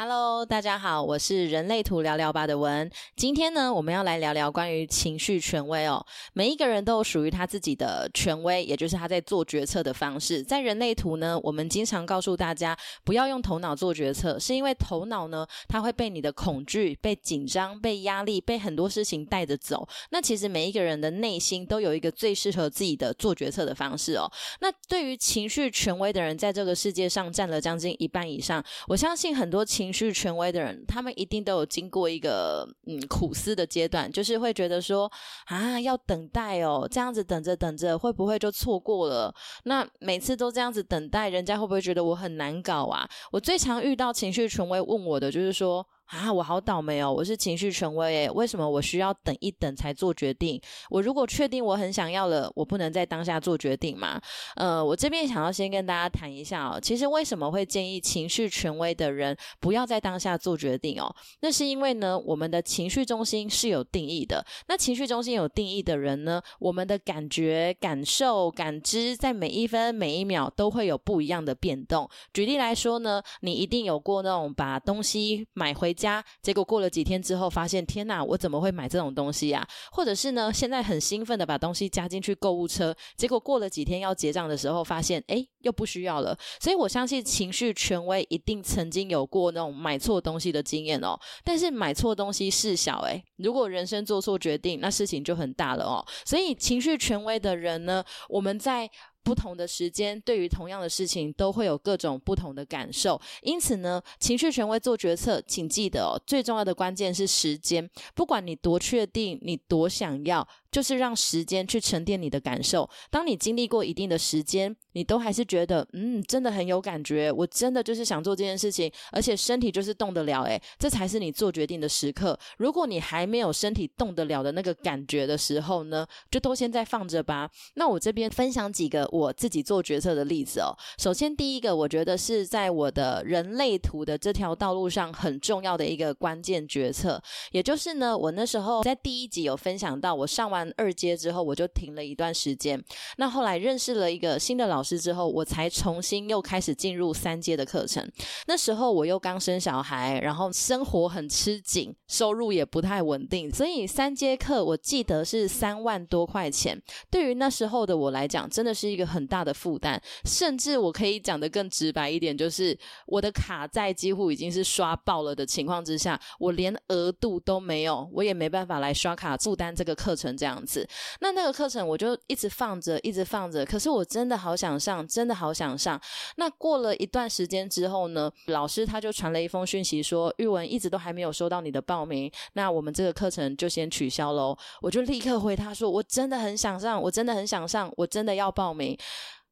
Hello，大家好，我是人类图聊聊吧的文。今天呢，我们要来聊聊关于情绪权威哦。每一个人都有属于他自己的权威，也就是他在做决策的方式。在人类图呢，我们经常告诉大家不要用头脑做决策，是因为头脑呢，它会被你的恐惧、被紧张、被压力、被很多事情带着走。那其实每一个人的内心都有一个最适合自己的做决策的方式哦。那对于情绪权威的人，在这个世界上占了将近一半以上。我相信很多情情绪权威的人，他们一定都有经过一个嗯苦思的阶段，就是会觉得说啊，要等待哦，这样子等着等着，会不会就错过了？那每次都这样子等待，人家会不会觉得我很难搞啊？我最常遇到情绪权威问我的，就是说。啊，我好倒霉哦！我是情绪权威诶，为什么我需要等一等才做决定？我如果确定我很想要了，我不能在当下做决定吗？呃，我这边想要先跟大家谈一下哦，其实为什么会建议情绪权威的人不要在当下做决定哦？那是因为呢，我们的情绪中心是有定义的。那情绪中心有定义的人呢，我们的感觉、感受、感知，在每一分每一秒都会有不一样的变动。举例来说呢，你一定有过那种把东西买回。家，结果过了几天之后，发现天哪，我怎么会买这种东西呀？或者是呢，现在很兴奋的把东西加进去购物车，结果过了几天要结账的时候，发现哎，又不需要了。所以我相信情绪权威一定曾经有过那种买错东西的经验哦。但是买错东西事小哎，如果人生做错决定，那事情就很大了哦。所以情绪权威的人呢，我们在。不同的时间，对于同样的事情，都会有各种不同的感受。因此呢，情绪权威做决策，请记得哦，最重要的关键是时间。不管你多确定，你多想要。就是让时间去沉淀你的感受。当你经历过一定的时间，你都还是觉得，嗯，真的很有感觉。我真的就是想做这件事情，而且身体就是动得了，诶，这才是你做决定的时刻。如果你还没有身体动得了的那个感觉的时候呢，就都先再放着吧。那我这边分享几个我自己做决策的例子哦。首先，第一个，我觉得是在我的人类图的这条道路上很重要的一个关键决策，也就是呢，我那时候在第一集有分享到，我上完。二阶之后，我就停了一段时间。那后来认识了一个新的老师之后，我才重新又开始进入三阶的课程。那时候我又刚生小孩，然后生活很吃紧，收入也不太稳定，所以三阶课我记得是三万多块钱。对于那时候的我来讲，真的是一个很大的负担。甚至我可以讲的更直白一点，就是我的卡债几乎已经是刷爆了的情况之下，我连额度都没有，我也没办法来刷卡负担这个课程这样。样子，那那个课程我就一直放着，一直放着。可是我真的好想上，真的好想上。那过了一段时间之后呢，老师他就传了一封讯息说，玉文一直都还没有收到你的报名，那我们这个课程就先取消喽。我就立刻回他说，我真的很想上，我真的很想上，我真的要报名。对。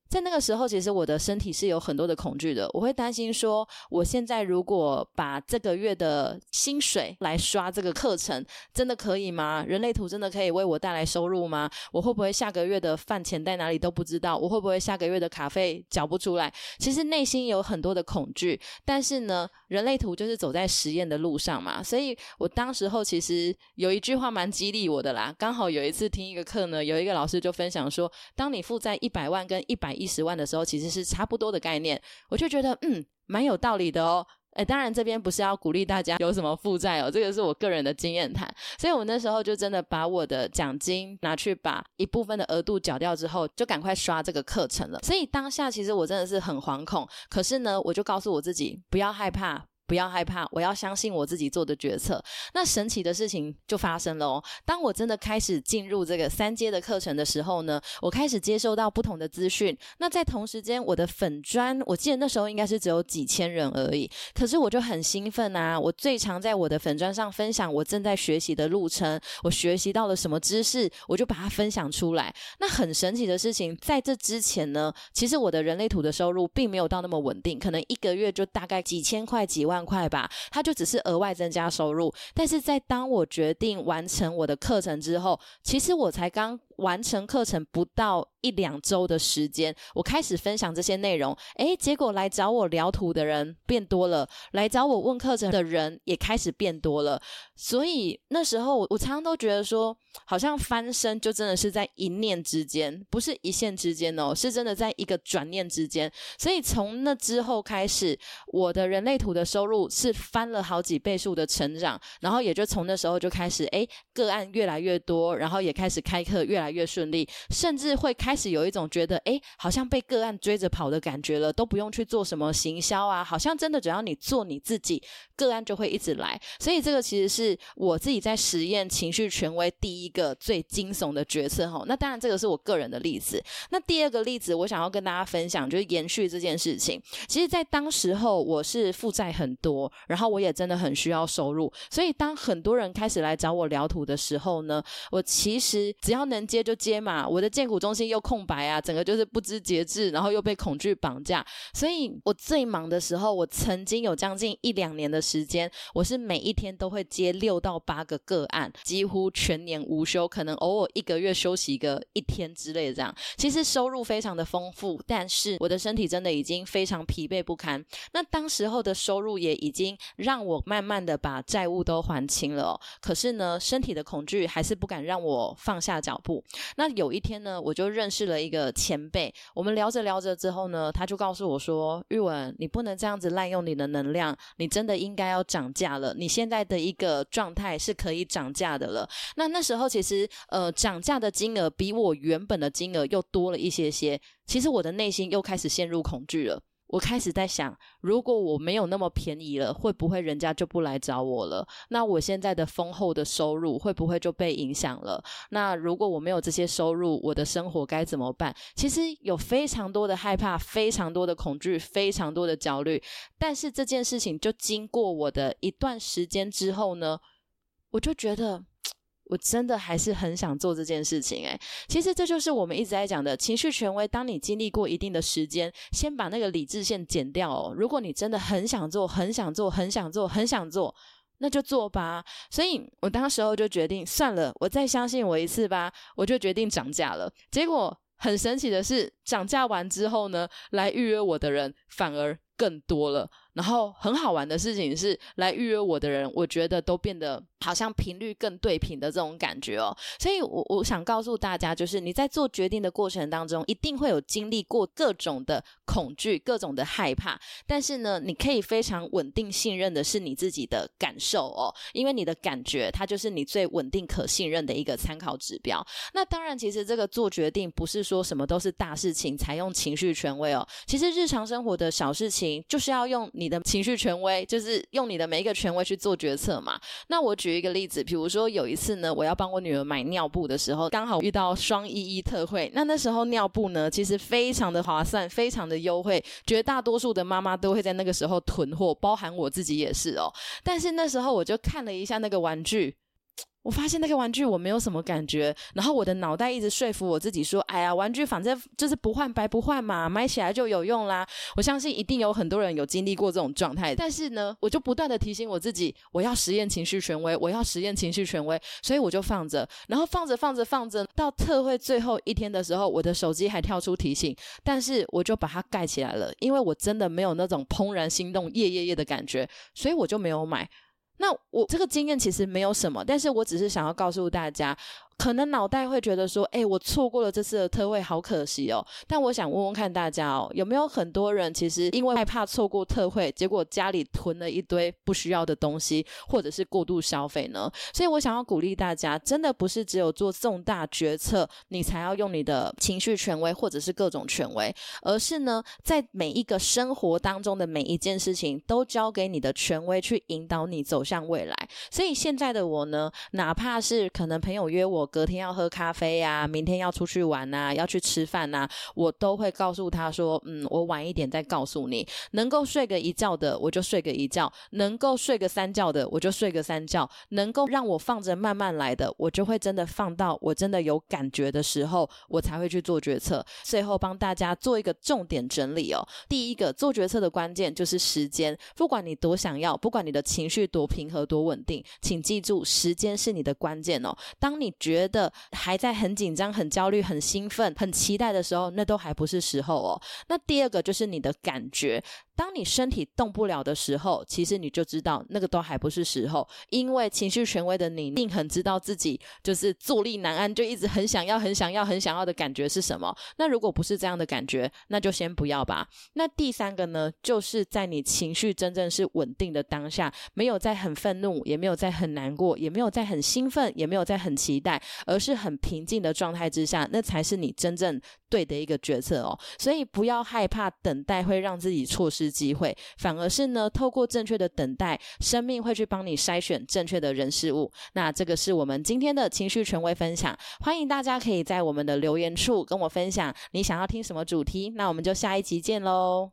在那个时候，其实我的身体是有很多的恐惧的。我会担心说，我现在如果把这个月的薪水来刷这个课程，真的可以吗？人类图真的可以为我带来收入吗？我会不会下个月的饭钱在哪里都不知道？我会不会下个月的卡费缴不出来？其实内心有很多的恐惧。但是呢，人类图就是走在实验的路上嘛，所以我当时候其实有一句话蛮激励我的啦。刚好有一次听一个课呢，有一个老师就分享说，当你负债一百万跟一百。一十万的时候，其实是差不多的概念，我就觉得嗯，蛮有道理的哦。哎，当然这边不是要鼓励大家有什么负债哦，这个是我个人的经验谈。所以我那时候就真的把我的奖金拿去把一部分的额度缴掉之后，就赶快刷这个课程了。所以当下其实我真的是很惶恐，可是呢，我就告诉我自己不要害怕。不要害怕，我要相信我自己做的决策。那神奇的事情就发生了哦！当我真的开始进入这个三阶的课程的时候呢，我开始接收到不同的资讯。那在同时间，我的粉砖，我记得那时候应该是只有几千人而已。可是我就很兴奋啊！我最常在我的粉砖上分享我正在学习的路程，我学习到了什么知识，我就把它分享出来。那很神奇的事情，在这之前呢，其实我的人类图的收入并没有到那么稳定，可能一个月就大概几千块、几万。万块吧，它就只是额外增加收入。但是在当我决定完成我的课程之后，其实我才刚完成课程不到一两周的时间，我开始分享这些内容，诶，结果来找我聊图的人变多了，来找我问课程的人也开始变多了。所以那时候我我常常都觉得说，好像翻身就真的是在一念之间，不是一线之间哦，是真的在一个转念之间。所以从那之后开始，我的人类图的收入是翻了好几倍数的成长，然后也就从那时候就开始，诶，个案越来越多，然后也开始开课越来越顺利，甚至会开始有一种觉得，诶，好像被个案追着跑的感觉了，都不用去做什么行销啊，好像真的只要你做你自己，个案就会一直来。所以这个其实是我自己在实验情绪权威第一个最惊悚的决策哈。那当然这个是我个人的例子。那第二个例子，我想要跟大家分享，就是延续这件事情。其实，在当时候我是负债很多，然后我也真的很需要收入，所以当很多人开始来找我聊图的时候呢，我其实只要能接就接嘛。我的建股中心又空白啊，整个就是不知节制，然后又被恐惧绑架。所以我最忙的时候，我曾经有将近一两年的时间，我是每一天都会接六到八个个案，几乎全年无休，可能偶尔一个月休息个一天之类的这样。其实收入非常的丰富，但是我的身体真的已经非常疲惫不堪。那当时候的收入也已经让我慢慢的把债务都还清了，可是呢，身体的恐惧还是不敢让我放下脚步。那有一天呢，我就认识了一个前辈，我们聊着聊着之后呢，他就告诉我说：“玉文，你不能这样子滥用你的能量，你真的应该要涨价了。你现在的一个状态是可以涨价的了。”那那时候其实呃，涨价的金额比我原本的金额又多了一些些，其实我的内心又开始陷入恐惧了。我开始在想，如果我没有那么便宜了，会不会人家就不来找我了？那我现在的丰厚的收入会不会就被影响了？那如果我没有这些收入，我的生活该怎么办？其实有非常多的害怕，非常多的恐惧，非常多的焦虑。但是这件事情就经过我的一段时间之后呢，我就觉得。我真的还是很想做这件事情，诶，其实这就是我们一直在讲的情绪权威。当你经历过一定的时间，先把那个理智线剪掉哦。如果你真的很想做，很想做，很想做，很想做，那就做吧。所以我当时候就决定，算了，我再相信我一次吧。我就决定涨价了。结果很神奇的是，涨价完之后呢，来预约我的人反而更多了。然后很好玩的事情是，来预约我的人，我觉得都变得好像频率更对频的这种感觉哦。所以，我我想告诉大家，就是你在做决定的过程当中，一定会有经历过各种的恐惧、各种的害怕。但是呢，你可以非常稳定信任的是你自己的感受哦，因为你的感觉它就是你最稳定可信任的一个参考指标。那当然，其实这个做决定不是说什么都是大事情才用情绪权威哦。其实日常生活的小事情，就是要用你。你的情绪权威就是用你的每一个权威去做决策嘛？那我举一个例子，比如说有一次呢，我要帮我女儿买尿布的时候，刚好遇到双一一特惠。那那时候尿布呢，其实非常的划算，非常的优惠，绝大多数的妈妈都会在那个时候囤货，包含我自己也是哦。但是那时候我就看了一下那个玩具。我发现那个玩具我没有什么感觉，然后我的脑袋一直说服我自己说：“哎呀，玩具反正就是不换白不换嘛，买起来就有用啦。”我相信一定有很多人有经历过这种状态，但是呢，我就不断的提醒我自己，我要实验情绪权威，我要实验情绪权威，所以我就放着，然后放着放着放着，到特惠最后一天的时候，我的手机还跳出提醒，但是我就把它盖起来了，因为我真的没有那种怦然心动、夜夜夜的感觉，所以我就没有买。那我这个经验其实没有什么，但是我只是想要告诉大家。可能脑袋会觉得说，哎，我错过了这次的特惠，好可惜哦。但我想问问看大家哦，有没有很多人其实因为害怕错过特惠，结果家里囤了一堆不需要的东西，或者是过度消费呢？所以我想要鼓励大家，真的不是只有做重大决策，你才要用你的情绪权威或者是各种权威，而是呢，在每一个生活当中的每一件事情，都交给你的权威去引导你走向未来。所以现在的我呢，哪怕是可能朋友约我。隔天要喝咖啡呀，明天要出去玩呐，要去吃饭呐，我都会告诉他说：“嗯，我晚一点再告诉你。能够睡个一觉的，我就睡个一觉；能够睡个三觉的，我就睡个三觉；能够让我放着慢慢来的，我就会真的放到我真的有感觉的时候，我才会去做决策。最后帮大家做一个重点整理哦。第一个做决策的关键就是时间，不管你多想要，不管你的情绪多平和多稳定，请记住，时间是你的关键哦。当你决觉得还在很紧张、很焦虑、很兴奋、很期待的时候，那都还不是时候哦。那第二个就是你的感觉。当你身体动不了的时候，其实你就知道那个都还不是时候，因为情绪权威的你，一定很知道自己就是坐立难安，就一直很想要、很想要、很想要的感觉是什么。那如果不是这样的感觉，那就先不要吧。那第三个呢，就是在你情绪真正是稳定的当下，没有在很愤怒，也没有在很难过，也没有在很兴奋，也没有在很期待，而是很平静的状态之下，那才是你真正对的一个决策哦。所以不要害怕等待会让自己错失。机会，反而是呢，透过正确的等待，生命会去帮你筛选正确的人事物。那这个是我们今天的情绪权威分享，欢迎大家可以在我们的留言处跟我分享你想要听什么主题。那我们就下一集见喽。